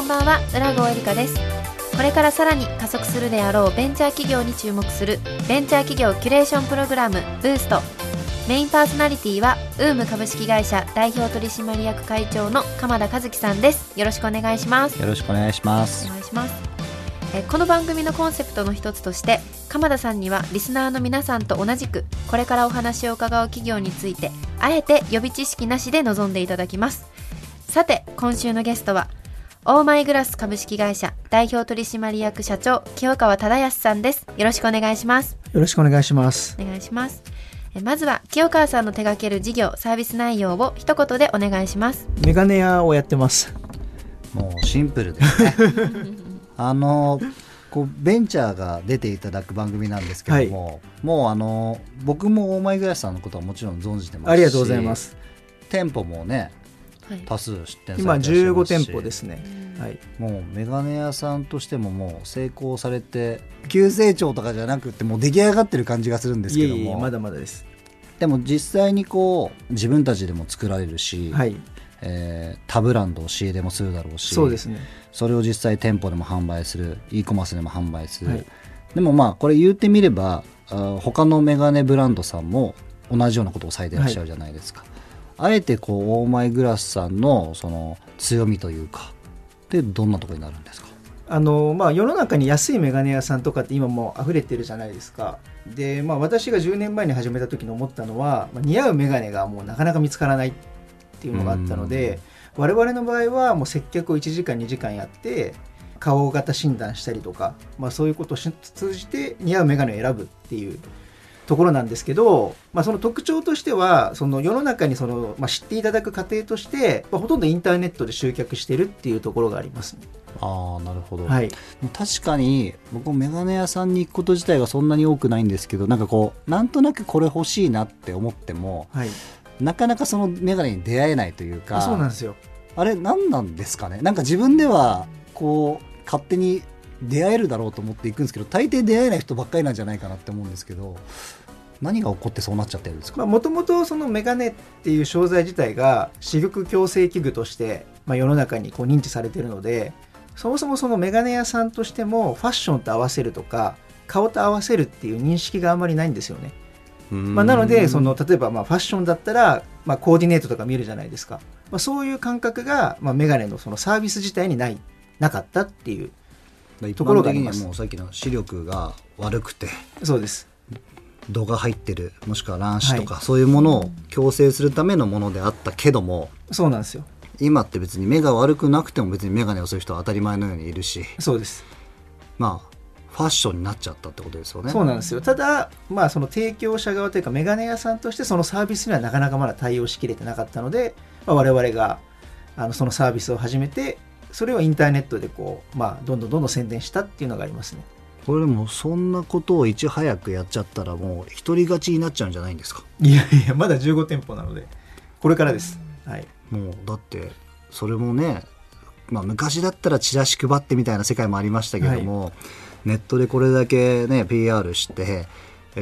んばんは浦郷えりかです。これからさらに加速するであろうベンチャー企業に注目するベンチャー企業キュレーションプログラムブースト。メインパーソナリティはウーム株式会社代表取締役会長の鎌田和樹さんです。よろしくお願いします。よろしくお願いします。お願いします。えこの番組のコンセプトの一つとして鎌田さんにはリスナーの皆さんと同じくこれからお話を伺う企業についてあえて予備知識なしで臨んでいただきます。さて今週のゲストはオーマイグラス株式会社代表取締役社長清川忠康さんです。よろしくお願いします。よろしくお願いします。お願いします。えまずは清川さんの手掛ける事業サービス内容を一言でお願いします。メガネ屋をやってます。もうシンプルですね。あのこうベンチャーが出ていただく番組なんですけども、はい、もうあの僕もオーマイグラスさんのことはもちろん存じてますしありがとうございます。店舗もね多数出店今15店舗ですね、はい、もうメガネ屋さんとしてももう成功されて急成長とかじゃなくてもう出来上がってる感じがするんですけども。まだまだです。でも実際にこう自分たちでも作られるし、はい。えー、他ブランドを仕入れもするだろうしそうですね。それを実際店舗でも販売する e コマースでも販売する、はい、でもまあこれ言ってみればあ他のメガネブランドさんも同じようなことをされてらっしゃるじゃないですか、はいあえてこうオーマイグラスさんのその強みというかでどんなところになるんですか？あのまあ、世の中に安い眼鏡屋さんとかって今もう溢れてるじゃないですか。で、まあ、私が10年前に始めた時に思ったのは、まあ、似合う眼鏡がもうなかなか見つからないっていうのがあったので我々の場合はもう接客を1時間2時間やって顔型診断したりとか、まあ、そういうことを通じて似合う眼鏡を選ぶっていうところなんですけど、まあ、その特徴としてはその世の中にその、まあ、知っていただく過程として、まあ、ほとんどインターネットで集客してるっていうところがあります、ね、あなるほど、はい、確かに僕も眼鏡屋さんに行くこと自体がそんなに多くないんですけどなんかこうなんとなくこれ欲しいなって思っても、はい、なかなかその眼鏡に出会えないというかそうなんですよ。あれ何なんですかね？なんか自分ではこう勝手に出会えるだろうと思っていくんですけど大抵出会えない人ばっかりなんじゃないかなって思うんですけど何が起こってそうなっちゃってるんですか？もともとそのメガネっていう商材自体が視力矯正器具として、まあ、世の中にこう認知されてるのでそもそもそのメガネ屋さんとしてもファッションと合わせるとか顔と合わせるっていう認識があんまりないんですよね。まあ、なのでその例えばまあファッションだったら、まあ、コーディネートとか見るじゃないですか、まあ、そういう感覚が、まあ、メガネのそのサービス自体にないなかったっていうところがあります。もうさっきの視力が悪くてそうです。度が入ってるもしくは卵子とか、はい、そういうものを矯正するためのものであったけどもそうなんですよ。今って別に目が悪くなくても別に眼鏡をする人は当たり前のようにいるしそうです。まあファッションになっちゃったってことですよね。そうなんですよ。ただまあその提供者側というか眼鏡屋さんとしてそのサービスにはなかなかまだ対応しきれてなかったので、まあ、我々があのそのサービスを始めてそれをインターネットでこう、まあ、どんどんどんどん宣伝したっていうのがありますね。これでもそんなことをいち早くやっちゃったらもう独り勝ちになっちゃうんじゃないんですか？いやいやまだ15店舗なのでこれからです、はい、もうだってそれもね、まあ、昔だったらチラシ配ってみたいな世界もありましたけども、はい、ネットでこれだけね PR して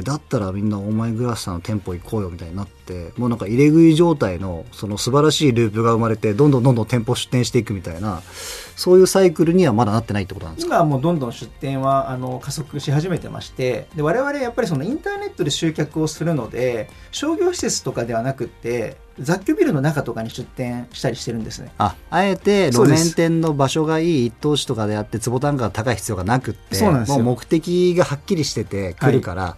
だったらみんなオーマイグラスさんの店舗行こうよみたいになってもうなんか入れ食い状態のその素晴らしいループが生まれてどんどんどんどん店舗出店していくみたいなそういうサイクルにはまだなってないってことなんですか？今はもうどんどん出店はあの加速し始めてましてで我々やっぱりそのインターネットで集客をするので商業施設とかではなくて雑居ビルの中とかに出店したりしてるんですね。ああえて路面店の場所がいい一等地とかであって坪単価が高い必要がなくってそうなんです。もう目的がはっきりしてて来るから、はい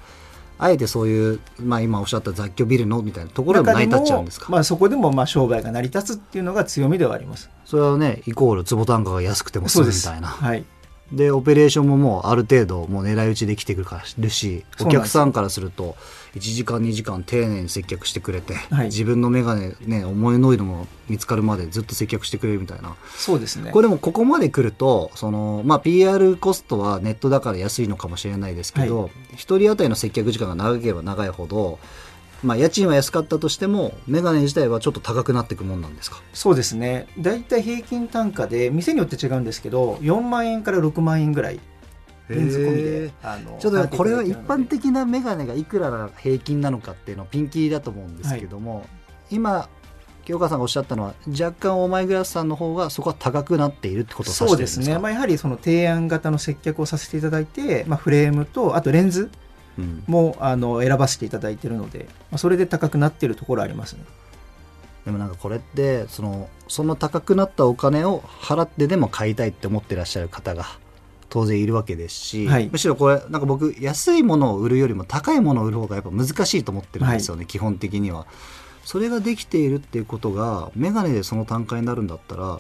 あえてそういう、まあ、今おっしゃった雑居ビルのみたいなところでも成り立っちゃうんですか、まあ、そこでもまあ商売が成り立つっていうのが強みではあります。それはねイコール坪単価が安くても済むみたいな。はい。でオペレーションももうある程度もう狙い撃ちできてくるしお客さんからすると1時間2時間丁寧に接客してくれて、はい、自分の眼鏡ね思いのいのも見つかるまでずっと接客してくれるみたいな。そうですね。これでもここまで来るとその、まあ、PR コストはネットだから安いのかもしれないですけど、はい、1人当たりの接客時間が長ければ長いほどまあ、家賃は安かったとしても眼鏡自体はちょっと高くなっていくもんなんですか？そうですね。大体平均単価で店によって違うんですけど4万円から6万円ぐらいレンズ込みでちょっとこれは一般的な眼鏡がいくらが平均なのかっていうのをピンキリだと思うんですけども、はい、今清川さんがおっしゃったのは若干オーマイグラスさんの方がそこは高くなっているってことをそうですね、まあ、やはりその提案型の接客をさせていただいて、まあ、フレームとあとレンズうん。もあの選ばせていただいているので、まあ、それで高くなっているところありますね。でもなんかこれってそのその高くなったお金を払ってでも買いたいって思ってらっしゃる方が当然いるわけですし、はい。むしろこれなんか僕安いものを売るよりも高いものを売る方がやっぱ難しいと思ってるんですよね、基本的には。それができているっていうことがメガネでその単価になるんだったら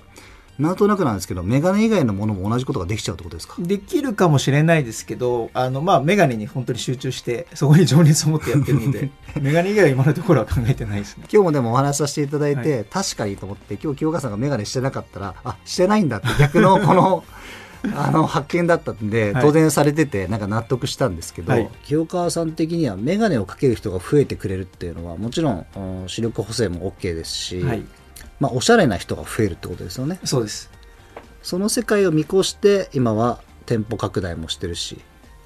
なんとなくなんですけどメガネ以外のものも同じことができちゃうってことですか？できるかもしれないですけどあの、まあ、メガネに本当に集中してそこに情熱を持ってやってるので メガネ以外は今のところは考えてないですね。今日もでもお話しさせていただいて、は確かにと思って今日清川さんが眼鏡してなかったらあしてないんだって逆のこのあの発見だったんではい。当然されててなんか納得したんですけど、はい。清川さん的には眼鏡をかける人が増えてくれるっていうのはもちろんうん視力補正も OK ですし、はい。まあ、おしゃれな人が増えるってことですよね。そうです。その世界を見越して今は店舗拡大もしてるし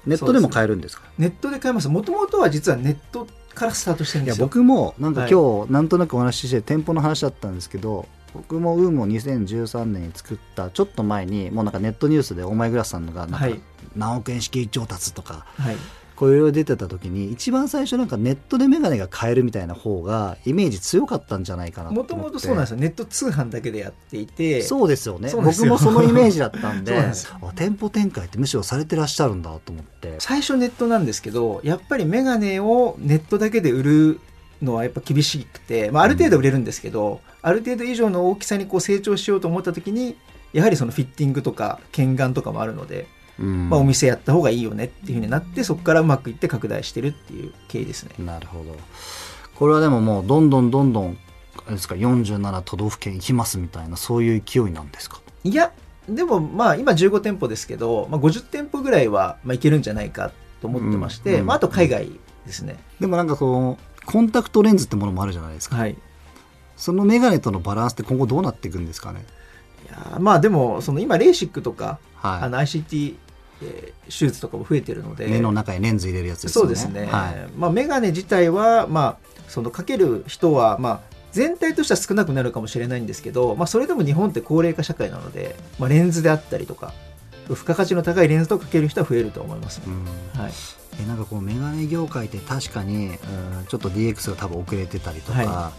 ネットでも買えるんですか？ネットで買います。もともとは実はネットからスタートしてるんですよ。僕もなんかはい。今日なんとなくお話しして店舗の話だったんですけど、僕もウームを2013年に作ったちょっと前にもうなんかネットニュースでオーマイグラスさんのがなんかはい。何億円資金調達とかはい。こういろいろ出てた時に一番最初なんかネットでメガネが買えるみたいな方がイメージ強かったんじゃないかなもともとそうなんですよ。ネット通販だけでやっていて。そうですよね。僕もそのイメージだったんで ん店舗展開ってむしろされてらっしゃるんだと思って。最初ネットなんですけどやっぱりメガネをネットだけで売るのはやっぱ厳しくて、まあ、ある程度売れるんですけど、ある程度以上の大きさにこう成長しようと思った時にやはりそのフィッティングとか剣眼とかもあるので、うんまあ、お店やった方がいいよねっていうふうになってそこからうまくいって拡大してるっていう経緯ですね。なるほどこれはでももうどんどんどんどんあれですか47都道府県行きますみたいなそういう勢いなんですか？いやでもまあ今15店舗ですけど、まあ、50店舗ぐらいはまあいけるんじゃないかと思ってまして、うんうんまあ、あと海外ですね。でもなんかそのコンタクトレンズってものもあるじゃないですか、はい。そのメガネとのバランスって今後どうなっていくんですかね。いやまあでもその今レーシックとか、はい。あの ICT、えー手術とかも増えてるので。目の中にレンズ入れるやつですよね。そうですね、はい。まあ、メガネ自体は、まあ、そのかける人は、まあ、全体としては少なくなるかもしれないんですけど、まあ、それでも日本って高齢化社会なので、まあ、レンズであったりとか付加価値の高いレンズとかける人は増えると思いますはい、えなんかこうメガネ業界って確かに、うん、ちょっと DX が多分遅れてたりとか、は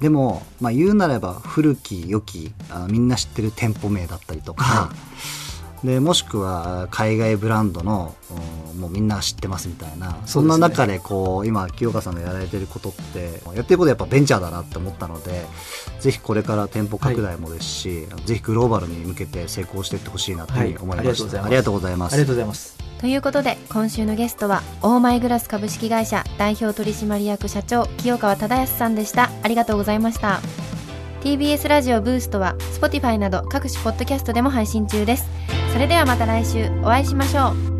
でも、まあ、言うなれば古き良きあのみんな知ってる店舗名だったりとか、はでもしくは海外ブランドのうんもうみんな知ってますみたいなそ,、んな中でこう今清川さんがやられてることってやってることやっぱベンチャーだなって思ったのでぜひこれから店舗拡大もですし、ぜひグローバルに向けて成功していってほしいなというふうに思いました、はいありがとうございます。ありがとうございます。ということで今週のゲストはオーマイグラス株式会社代表取締役社長清川忠康さんでした。ありがとうございました。TBS ラジオブーストは Spotify など各種ポッドキャストでも配信中ですそれではまた来週お会いしましょう。